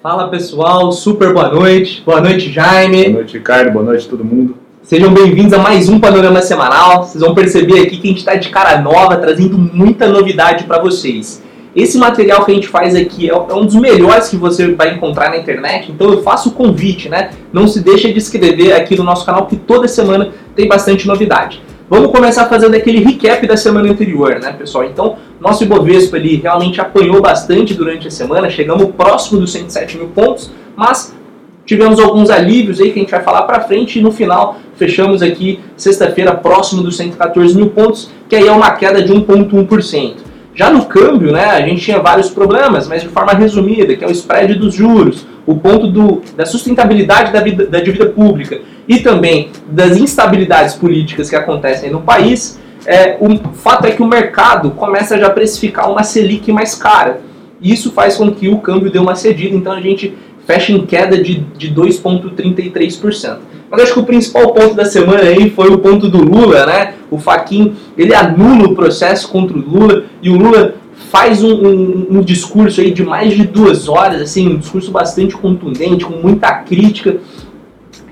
Fala pessoal, super boa noite. Boa noite, Jaime. Boa noite, Ricardo. Boa noite, todo mundo. Sejam bem-vindos a mais um Panorama Semanal. Vocês vão perceber aqui que a gente está de cara nova, trazendo muita novidade para vocês. Esse material que a gente faz aqui é um dos melhores que você vai encontrar na internet, então eu faço o convite, né? Não se deixe de inscrever aqui no nosso canal que toda semana tem bastante novidade. Vamos começar fazendo aquele recap da semana anterior, né, pessoal? Então, nosso Ibovespa ele realmente apanhou bastante durante a semana, chegamos próximo dos 107 mil pontos, mas tivemos alguns alívios aí que a gente vai falar para frente e no final fechamos aqui sexta-feira próximo dos 114 mil pontos, que aí é uma queda de 1,1%. Já no câmbio, né, a gente tinha vários problemas, mas de forma resumida, que é o spread dos juros, o ponto do, da sustentabilidade da, vida, da dívida pública e também das instabilidades políticas que acontecem no país, é, o fato é que o mercado começa já a precificar uma Selic mais cara. E isso faz com que o câmbio dê uma cedida, então a gente fecha em queda de, de 2,33%. Mas acho que o principal ponto da semana aí foi o ponto do Lula, né? O Faquin ele anula o processo contra o Lula e o Lula faz um, um, um, discurso aí de mais de duas horas, assim, um discurso bastante contundente, com muita crítica.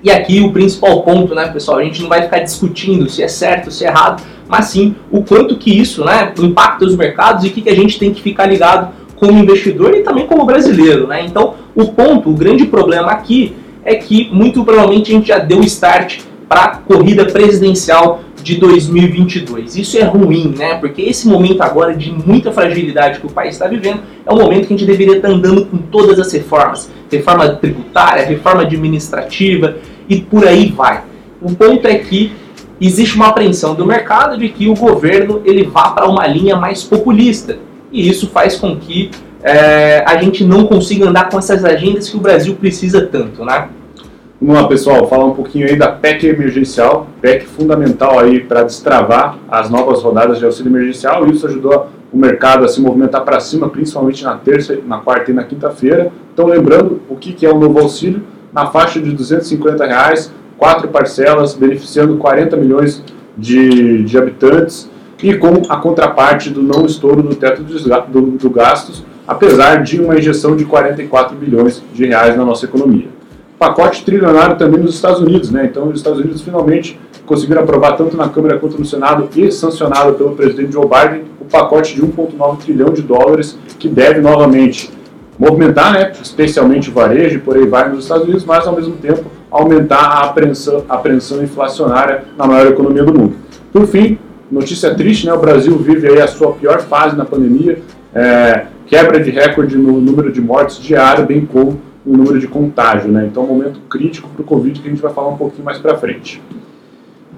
E aqui o principal ponto, né, pessoal, a gente não vai ficar discutindo se é certo, se é errado, mas sim o quanto que isso, né, impacta os mercados e o que, que a gente tem que ficar ligado como investidor e também como brasileiro, né? Então, o ponto, o grande problema aqui é que muito provavelmente a gente já deu start para a corrida presidencial de 2022. Isso é ruim, né? Porque esse momento agora de muita fragilidade que o país está vivendo é o momento que a gente deveria estar tá andando com todas as reformas, reforma tributária, reforma administrativa e por aí vai. O ponto é que existe uma apreensão do mercado de que o governo ele vá para uma linha mais populista e isso faz com que é, a gente não consiga andar com essas agendas que o Brasil precisa tanto, né? Vamos lá, pessoal, falar um pouquinho aí da PEC emergencial, PEC fundamental aí para destravar as novas rodadas de auxílio emergencial. Isso ajudou o mercado a se movimentar para cima, principalmente na terça, na quarta e na quinta-feira. Então, lembrando o que é o novo auxílio, na faixa de 250 reais, quatro parcelas, beneficiando 40 milhões de, de habitantes e com a contraparte do não estouro do teto do, do gastos, apesar de uma injeção de 44 bilhões de reais na nossa economia pacote trilionário também nos Estados Unidos, né? Então, os Estados Unidos finalmente conseguiram aprovar tanto na Câmara quanto no Senado e sancionado pelo presidente Joe Biden o pacote de 1,9 trilhão de dólares que deve novamente movimentar, né, especialmente o varejo, por aí vai nos Estados Unidos, mas ao mesmo tempo aumentar a apreensão, a apreensão inflacionária na maior economia do mundo. Por fim, notícia triste, né, o Brasil vive aí a sua pior fase na pandemia, é, quebra de recorde no número de mortes diário, bem como o número de contágio, né? Então, um momento crítico para o Covid que a gente vai falar um pouquinho mais para frente.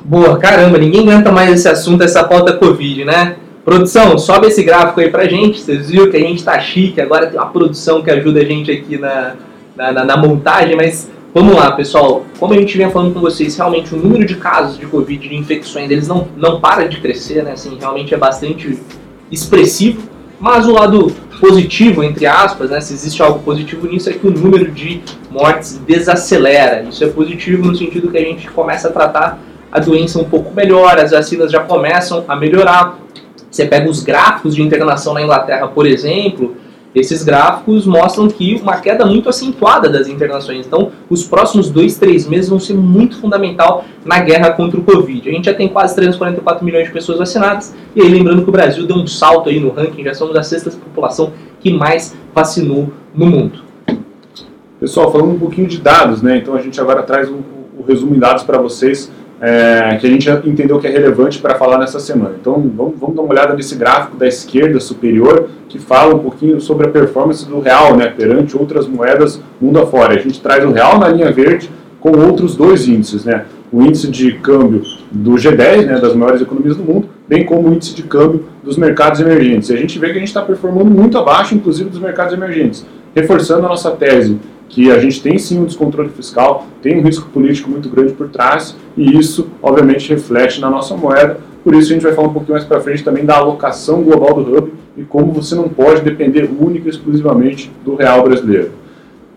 Boa, caramba, ninguém aguenta mais esse assunto, essa pauta Covid, né? Produção, sobe esse gráfico aí pra gente. Vocês viram que a gente tá chique, agora tem uma produção que ajuda a gente aqui na, na, na, na montagem, mas vamos lá, pessoal. Como a gente vem falando com vocês, realmente o número de casos de Covid, de infecções, eles não, não para de crescer, né? Assim, realmente é bastante expressivo. Mas o lado positivo, entre aspas, né, se existe algo positivo nisso, é que o número de mortes desacelera. Isso é positivo no sentido que a gente começa a tratar a doença um pouco melhor, as vacinas já começam a melhorar. Você pega os gráficos de internação na Inglaterra, por exemplo, esses gráficos mostram que uma queda muito acentuada das internações. Então, os próximos dois, três meses vão ser muito fundamental na guerra contra o Covid. A gente já tem quase 344 milhões de pessoas vacinadas. E aí, lembrando que o Brasil deu um salto aí no ranking, já somos a sexta população que mais vacinou no mundo. Pessoal, falando um pouquinho de dados, né? Então a gente agora traz o um, um resumo em dados para vocês é, que a gente entendeu que é relevante para falar nessa semana. Então vamos, vamos, dar uma olhada nesse gráfico da esquerda superior que fala um pouquinho sobre a performance do real né, perante outras moedas mundo afora. A gente traz o real na linha verde com outros dois índices, né? o índice de câmbio do G10, né, das maiores economias do mundo, bem como o índice de câmbio dos mercados emergentes. E a gente vê que a gente está performando muito abaixo, inclusive, dos mercados emergentes, reforçando a nossa tese que a gente tem sim um descontrole fiscal, tem um risco político muito grande por trás, e isso, obviamente, reflete na nossa moeda. Por isso, a gente vai falar um pouquinho mais para frente também da alocação global do Hub e como você não pode depender única e exclusivamente do real brasileiro.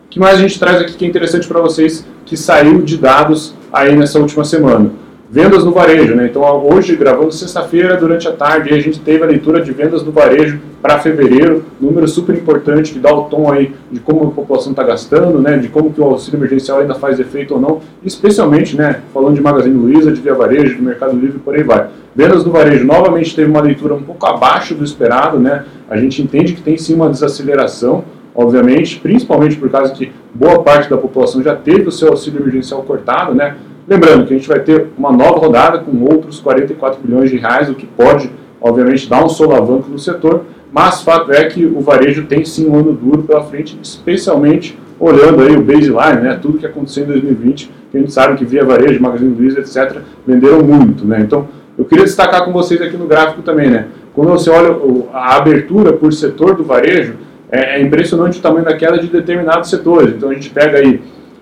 O que mais a gente traz aqui que é interessante para vocês, que saiu de dados aí nessa última semana? Vendas no varejo, né? Então hoje, gravando sexta-feira, durante a tarde, a gente teve a leitura de vendas no varejo para fevereiro, número super importante que dá o tom aí de como a população está gastando, né? De como que o auxílio emergencial ainda faz efeito ou não, especialmente, né? Falando de Magazine Luiza, de Via Varejo, de Mercado Livre, por aí vai. Vendas no varejo novamente teve uma leitura um pouco abaixo do esperado, né? A gente entende que tem sim uma desaceleração, obviamente, principalmente por causa que boa parte da população já teve o seu auxílio emergencial cortado, né? Lembrando que a gente vai ter uma nova rodada com outros 44 bilhões de reais, o que pode, obviamente, dar um solavanco no setor, mas fato é que o varejo tem sim um ano duro pela frente, especialmente olhando aí o baseline, né, tudo que aconteceu em 2020, que a gente sabe que via varejo, Magazine Luiza, etc., venderam muito, né, então eu queria destacar com vocês aqui no gráfico também, né, quando você olha a abertura por setor do varejo, é, é impressionante o tamanho da queda de determinados setores, então a gente pega aí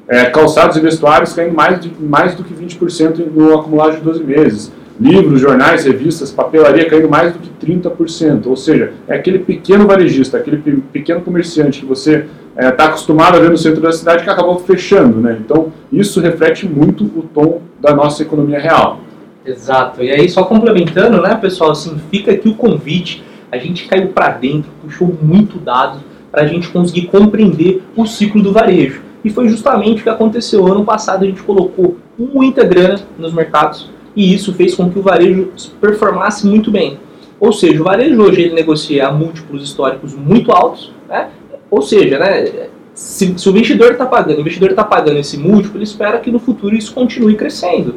é, calçados e vestuários caindo mais, de, mais do que 20% no acumulado de 12 meses. Livros, jornais, revistas, papelaria caindo mais do que 30%. Ou seja, é aquele pequeno varejista, aquele pequeno comerciante que você está é, tá acostumado a ver no centro da cidade que acabou fechando. Né? Então, isso reflete muito o tom da nossa economia real. Exato. E aí, só complementando, né, pessoal, assim, fica aqui o convite. A gente caiu para dentro, puxou muito dado para a gente conseguir compreender o ciclo do varejo. E foi justamente o que aconteceu. Ano passado a gente colocou muita grana nos mercados e isso fez com que o varejo performasse muito bem. Ou seja, o varejo hoje ele negocia a múltiplos históricos muito altos, né? ou seja, né, se, se o investidor está pagando, o investidor está pagando esse múltiplo, ele espera que no futuro isso continue crescendo.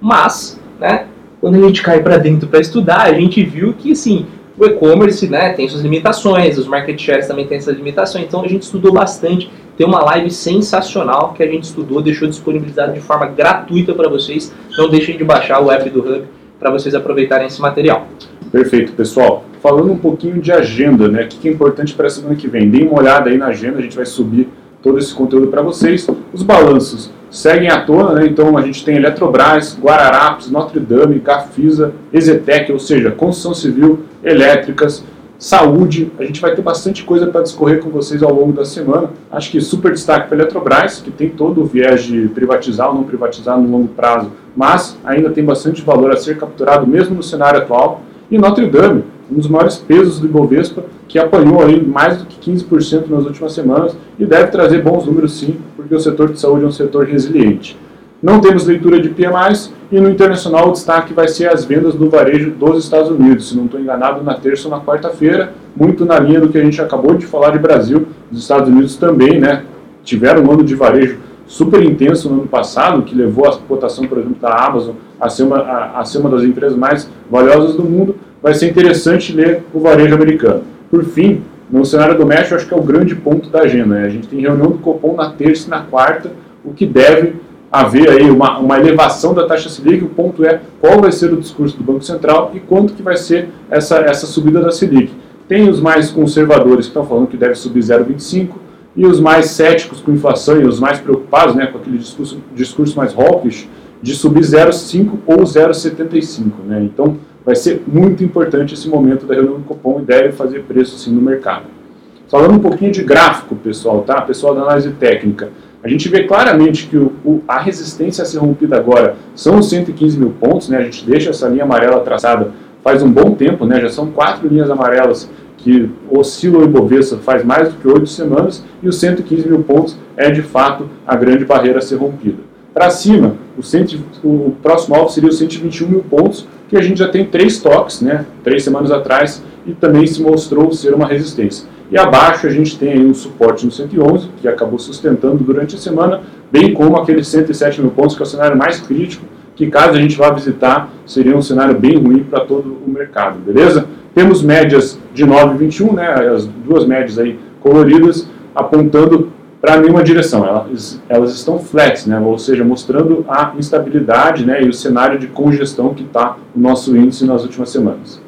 Mas, né, quando a gente cai para dentro para estudar, a gente viu que assim, o e-commerce né, tem suas limitações, os market shares também têm suas limitações, então a gente estudou bastante tem uma live sensacional que a gente estudou, deixou disponibilizado de forma gratuita para vocês. Não deixem de baixar o app do Hub para vocês aproveitarem esse material. Perfeito, pessoal. Falando um pouquinho de agenda, né? O que é importante para a semana que vem? Deem uma olhada aí na agenda, a gente vai subir todo esse conteúdo para vocês. Os balanços seguem à tona, né? Então a gente tem Eletrobras, Guararapes, Notre Dame, Gafisa, Exetec, ou seja, construção civil, elétricas, saúde. A gente vai ter bastante coisa para discorrer com vocês ao longo da semana. Acho que super destaque para a Eletrobras, que tem todo o viés de privatizar ou não privatizar no longo prazo, mas ainda tem bastante valor a ser capturado mesmo no cenário atual. E Notre Dame, um dos maiores pesos do Ibovespa, que apanhou aí mais do que 15% nas últimas semanas e deve trazer bons números sim, porque o setor de saúde é um setor resiliente. Não temos leitura de PMIs e no internacional o destaque vai ser as vendas do varejo dos Estados Unidos, se não estou enganado, na terça ou na quarta-feira, muito na linha do que a gente acabou de falar de Brasil. Os Estados Unidos também né, tiveram um ano de varejo super intenso no ano passado, que levou a cotação, por exemplo, da Amazon a ser uma, a, a ser uma das empresas mais valiosas do mundo. Vai ser interessante ler o varejo americano. Por fim, no cenário doméstico, acho que é o grande ponto da agenda. Né? A gente tem reunião do Copom na terça e na quarta, o que deve haver aí uma, uma elevação da taxa Selic. O ponto é qual vai ser o discurso do Banco Central e quanto que vai ser essa, essa subida da Selic. Tem os mais conservadores que estão falando que deve subir 0,25 e os mais céticos com inflação e os mais preocupados né, com aquele discurso, discurso mais hawkish de subir 0,5 ou 0,75. Né? Então vai ser muito importante esse momento da reunião do Copom e deve fazer preço sim no mercado. Falando um pouquinho de gráfico, pessoal, tá? Pessoal da análise técnica. A gente vê claramente que o, o, a resistência a ser rompida agora são os 115 mil pontos, né? a gente deixa essa linha amarela traçada faz um bom tempo, né? já são quatro linhas amarelas que oscilam o Ibovespa faz mais do que oito semanas, e os 115 mil pontos é de fato a grande barreira a ser rompida. Para cima, o, cento, o próximo alvo seria os 121 mil pontos, que a gente já tem três toques, né? três semanas atrás, e também se mostrou ser uma resistência. E abaixo a gente tem aí um suporte no 111, que acabou sustentando durante a semana, bem como aqueles 107 mil pontos, que é o cenário mais crítico, que caso a gente vá visitar, seria um cenário bem ruim para todo o mercado, beleza? Temos médias de 9,21, né, as duas médias aí coloridas, apontando para nenhuma direção. Elas, elas estão flats, né, ou seja, mostrando a instabilidade né, e o cenário de congestão que está o nosso índice nas últimas semanas.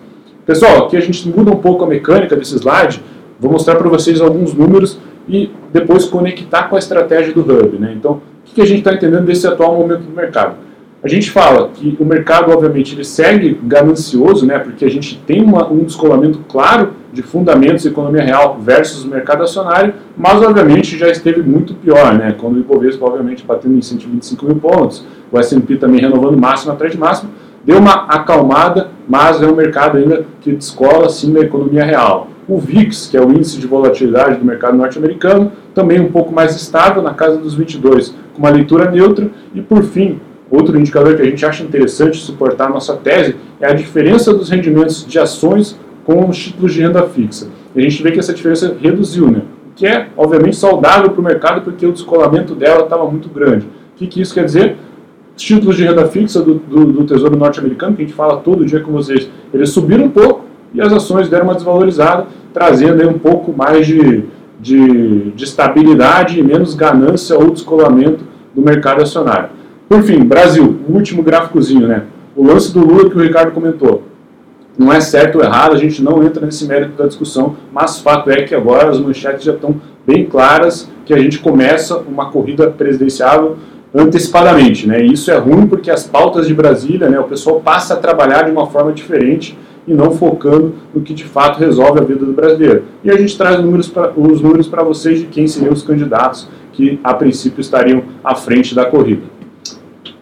Pessoal, aqui a gente muda um pouco a mecânica desse slide, Vou mostrar para vocês alguns números e depois conectar com a estratégia do Hub. Né? Então, o que a gente está entendendo desse atual momento do mercado? A gente fala que o mercado, obviamente, ele segue ganancioso, né, porque a gente tem uma, um descolamento claro de fundamentos da economia real versus mercado acionário, mas obviamente já esteve muito pior, né? Quando o Ibovespa, obviamente, batendo em 125 mil pontos, o S&P também renovando máximo atrás de máximo, deu uma acalmada, mas é um mercado ainda que descola sim da economia real. O VIX, que é o índice de volatilidade do mercado norte-americano, também um pouco mais estável, na casa dos 22, com uma leitura neutra. E por fim, outro indicador que a gente acha interessante suportar a nossa tese é a diferença dos rendimentos de ações com os títulos de renda fixa. E a gente vê que essa diferença reduziu, né? O que é, obviamente, saudável para o mercado porque o descolamento dela estava muito grande. O que, que isso quer dizer? Os títulos de renda fixa do, do, do Tesouro Norte-Americano, que a gente fala todo dia com vocês, eles subiram um pouco e as ações deram uma desvalorizada, trazendo aí um pouco mais de, de, de estabilidade e menos ganância ou descolamento do mercado acionário. Por fim, Brasil, o último gráficozinho, né? O lance do Lula que o Ricardo comentou. Não é certo ou errado, a gente não entra nesse mérito da discussão, mas fato é que agora as manchetes já estão bem claras que a gente começa uma corrida presidenciável antecipadamente. Né? E isso é ruim porque as pautas de Brasília, né, o pessoal passa a trabalhar de uma forma diferente e não focando no que de fato resolve a vida do brasileiro. E a gente traz números pra, os números para vocês de quem seriam os candidatos que a princípio estariam à frente da corrida.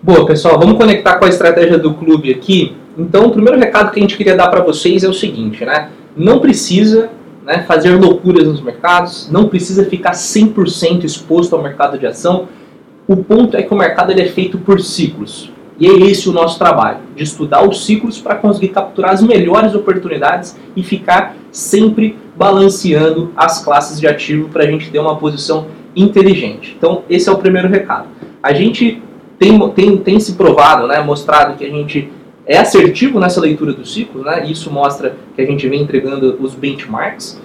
Boa, pessoal, vamos conectar com a estratégia do clube aqui. Então, o primeiro recado que a gente queria dar para vocês é o seguinte, né? Não precisa né, fazer loucuras nos mercados, não precisa ficar 100% exposto ao mercado de ação. O ponto é que o mercado ele é feito por ciclos. E é esse o nosso trabalho, de estudar os ciclos para conseguir capturar as melhores oportunidades e ficar sempre balanceando as classes de ativo para a gente ter uma posição inteligente. Então, esse é o primeiro recado. A gente tem, tem, tem se provado, né, mostrado que a gente é assertivo nessa leitura do ciclo, né? Isso mostra que a gente vem entregando os benchmarks.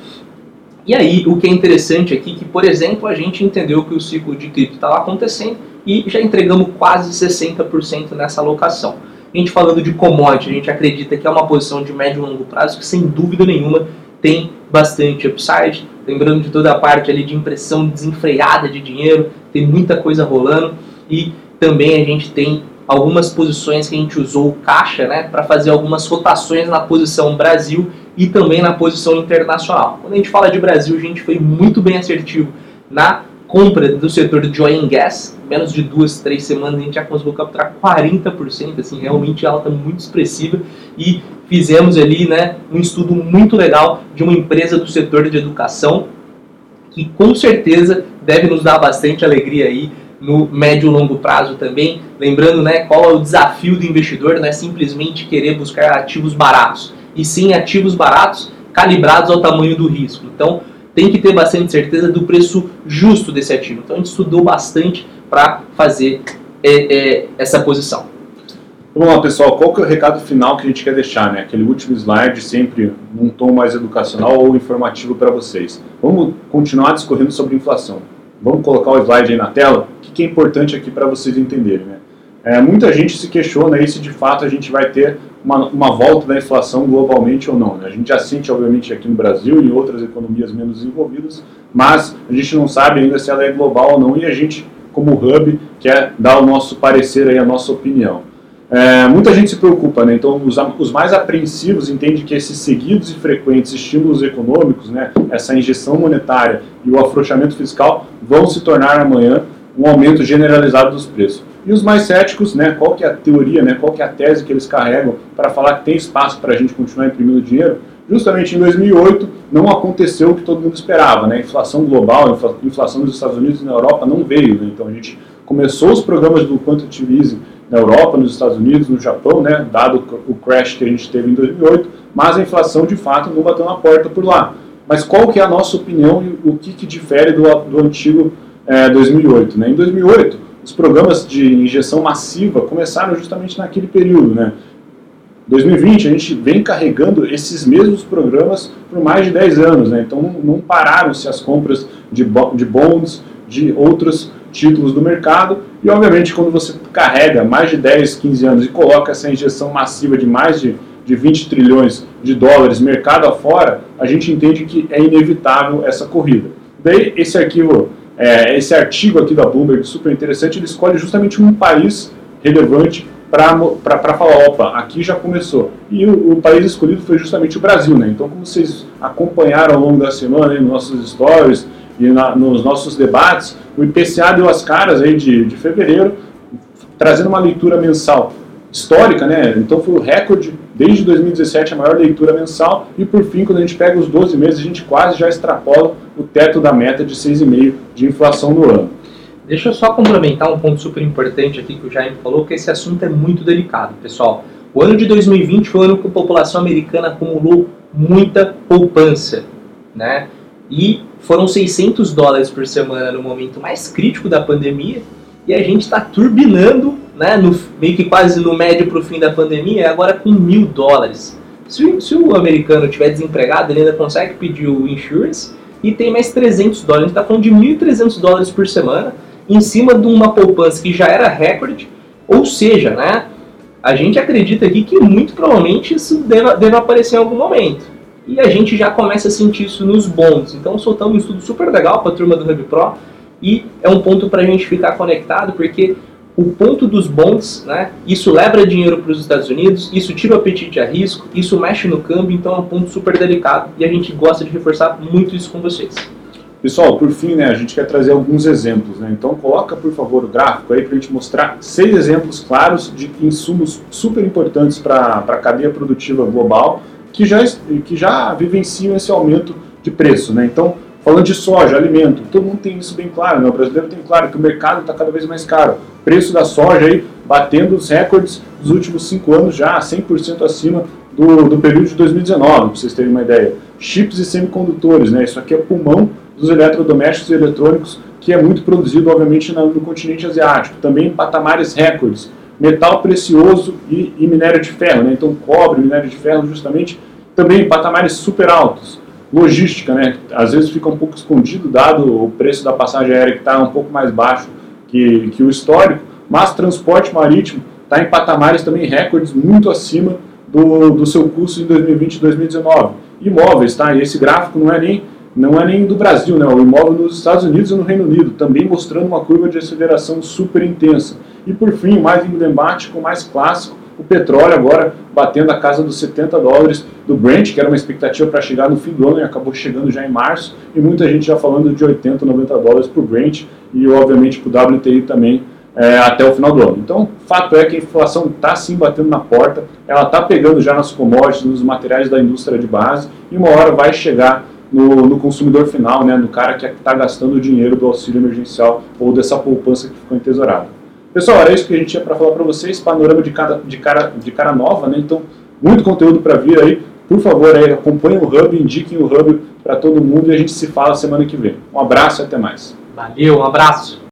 E aí, o que é interessante aqui, que por exemplo, a gente entendeu que o ciclo de cripto estava acontecendo e já entregamos quase 60% nessa alocação. A gente falando de commodity, a gente acredita que é uma posição de médio e longo prazo que sem dúvida nenhuma tem bastante upside. Lembrando de toda a parte ali de impressão desenfreada de dinheiro, tem muita coisa rolando e também a gente tem algumas posições que a gente usou caixa né, para fazer algumas rotações na posição Brasil e também na posição internacional. Quando a gente fala de Brasil, a gente foi muito bem assertivo na compra do setor de oil and gas, menos de duas, três semanas a gente já conseguiu capturar 40%, assim, realmente alta muito expressiva e fizemos ali né, um estudo muito legal de uma empresa do setor de educação que com certeza deve nos dar bastante alegria aí no médio e longo prazo também. Lembrando né, qual é o desafio do investidor, não é simplesmente querer buscar ativos baratos, e sim ativos baratos calibrados ao tamanho do risco. Então tem que ter bastante certeza do preço justo desse ativo. Então a gente estudou bastante para fazer é, é, essa posição. Vamos lá, pessoal. Qual que é o recado final que a gente quer deixar? Né? Aquele último slide, sempre num tom mais educacional ou informativo para vocês. Vamos continuar discorrendo sobre inflação. Vamos colocar o slide aí na tela? O que é importante aqui para vocês entenderem? Né? É, muita gente se questiona aí se de fato a gente vai ter uma, uma volta da inflação globalmente ou não. Né? A gente já sente, obviamente, aqui no Brasil e em outras economias menos desenvolvidas, mas a gente não sabe ainda se ela é global ou não e a gente, como hub, quer dar o nosso parecer aí, a nossa opinião. É, muita gente se preocupa, né? então os, os, mais apreensivos entendem que esses seguidos e frequentes estímulos econômicos, né, essa injeção monetária e o afrouxamento fiscal vão se tornar amanhã um aumento generalizado dos preços. E os mais céticos, né, qual que é a teoria, né, qual que é a tese que eles carregam para falar que tem espaço para a gente continuar imprimindo dinheiro? Justamente em 2008 não aconteceu o que todo mundo esperava, né? inflação global, inflação nos Estados Unidos e na Europa não veio, né? então a gente começou os programas do quantitative easing na Europa, nos Estados Unidos, no Japão, né, dado o crash que a gente teve em 2008, mas a inflação de fato não bateu na porta por lá. Mas qual que é a nossa opinião e o que, que difere do, do antigo é, 2008? Né? Em 2008, os programas de injeção massiva começaram justamente naquele período. Né? 2020, a gente vem carregando esses mesmos programas por mais de 10 anos, né? então não pararam-se as compras de, de bonds, de outros títulos do mercado, e obviamente quando você carrega mais de 10, 15 anos e coloca essa injeção massiva de mais de, de 20 trilhões de dólares mercado afora, a gente entende que é inevitável essa corrida. Daí esse arquivo, é, esse artigo aqui da Bloomberg, super interessante, ele escolhe justamente um país relevante para falar, opa, aqui já começou. E o, o, país escolhido foi justamente o Brasil, né? Então, como vocês acompanharam ao longo da semana, aí, nos nossos stories e na, nos nossos debates, o IPCA deu as caras aí de, de fevereiro, trazendo uma leitura mensal histórica, né? Então foi o recorde desde 2017 a maior leitura mensal e por fim, quando a gente pega os 12 meses, a gente quase já extrapola o teto da meta de 6,5 de inflação no ano. Deixa eu só complementar um ponto super importante aqui que o Jaime falou, que esse assunto é muito delicado, pessoal. O ano de 2020 foi o ano que a população americana acumulou muita poupança, né? E foram 600 dólares por semana no momento mais crítico da pandemia e a gente está turbinando, né, no, meio que quase no médio para o fim da pandemia, agora com mil dólares. Se, se, o americano tiver desempregado, ele ainda consegue pedir o insurance e tem mais 300 dólares. A gente está falando de 1.300 dólares por semana em cima de uma poupança que já era recorde, ou seja, né, a gente acredita aqui que muito provavelmente isso deva aparecer em algum momento. E a gente já começa a sentir isso nos bons. Então soltamos um estudo super legal para a turma do Hub Pro e é um ponto para a gente ficar conectado, porque o ponto dos bonds, né, isso leva dinheiro para os Estados Unidos, isso tira o apetite a risco, isso mexe no câmbio, então é um ponto super delicado e a gente gosta de reforçar muito isso com vocês. Pessoal, por fim, né, a gente quer trazer alguns exemplos. Né? Então, coloca, por favor, o gráfico aí para a gente mostrar seis exemplos claros de insumos super importantes para a cadeia produtiva global que já, que já vivenciam esse aumento de preço. Né? Então, falando de soja, alimento, todo mundo tem isso bem claro. Né? O brasileiro tem claro que o mercado está cada vez mais caro. O preço da soja aí batendo os recordes dos últimos cinco anos já, 100% acima do, do período de 2019, para vocês terem uma ideia. Chips e semicondutores, né? isso aqui é pulmão dos eletrodomésticos e eletrônicos, que é muito produzido, obviamente, no, no continente asiático. Também em patamares recordes. Metal precioso e, e, minério de ferro, né? então cobre, minério de ferro, justamente, também em patamares super altos. Logística, né? às vezes fica um pouco escondido, dado o preço da passagem aérea que está um pouco mais baixo que, que o histórico, mas transporte marítimo está em patamares também recordes muito acima do, do seu custo em 2020 e 2019. Imóveis, tá? E esse gráfico não é nem não é nem do Brasil, né? o imóvel nos Estados Unidos e no Reino Unido, também mostrando uma curva de aceleração super intensa. E por fim, mais emblemático, mais clássico, o petróleo agora batendo a casa dos 70 dólares do Brent, que era uma expectativa para chegar no fim do ano e acabou chegando já em março, e muita gente já falando de 80, 90 dólares para o Brent e obviamente para o WTI também é, até o final do ano. Então, fato é que a inflação está sim batendo na porta, ela está pegando já nas commodities, nos materiais da indústria de base, e uma hora vai chegar no, no consumidor final, né, no cara que está gastando o dinheiro do auxílio emergencial ou dessa poupança que ficou entesourada. Pessoal, era isso que a gente tinha para falar para vocês, panorama de, cada, de, cara, de cara nova, né? Então, muito conteúdo para vir aí. Por favor, aí, acompanhem o Hub, indiquem o Hub para todo mundo e a gente se fala semana que vem. Um abraço e até mais. Valeu, um abraço.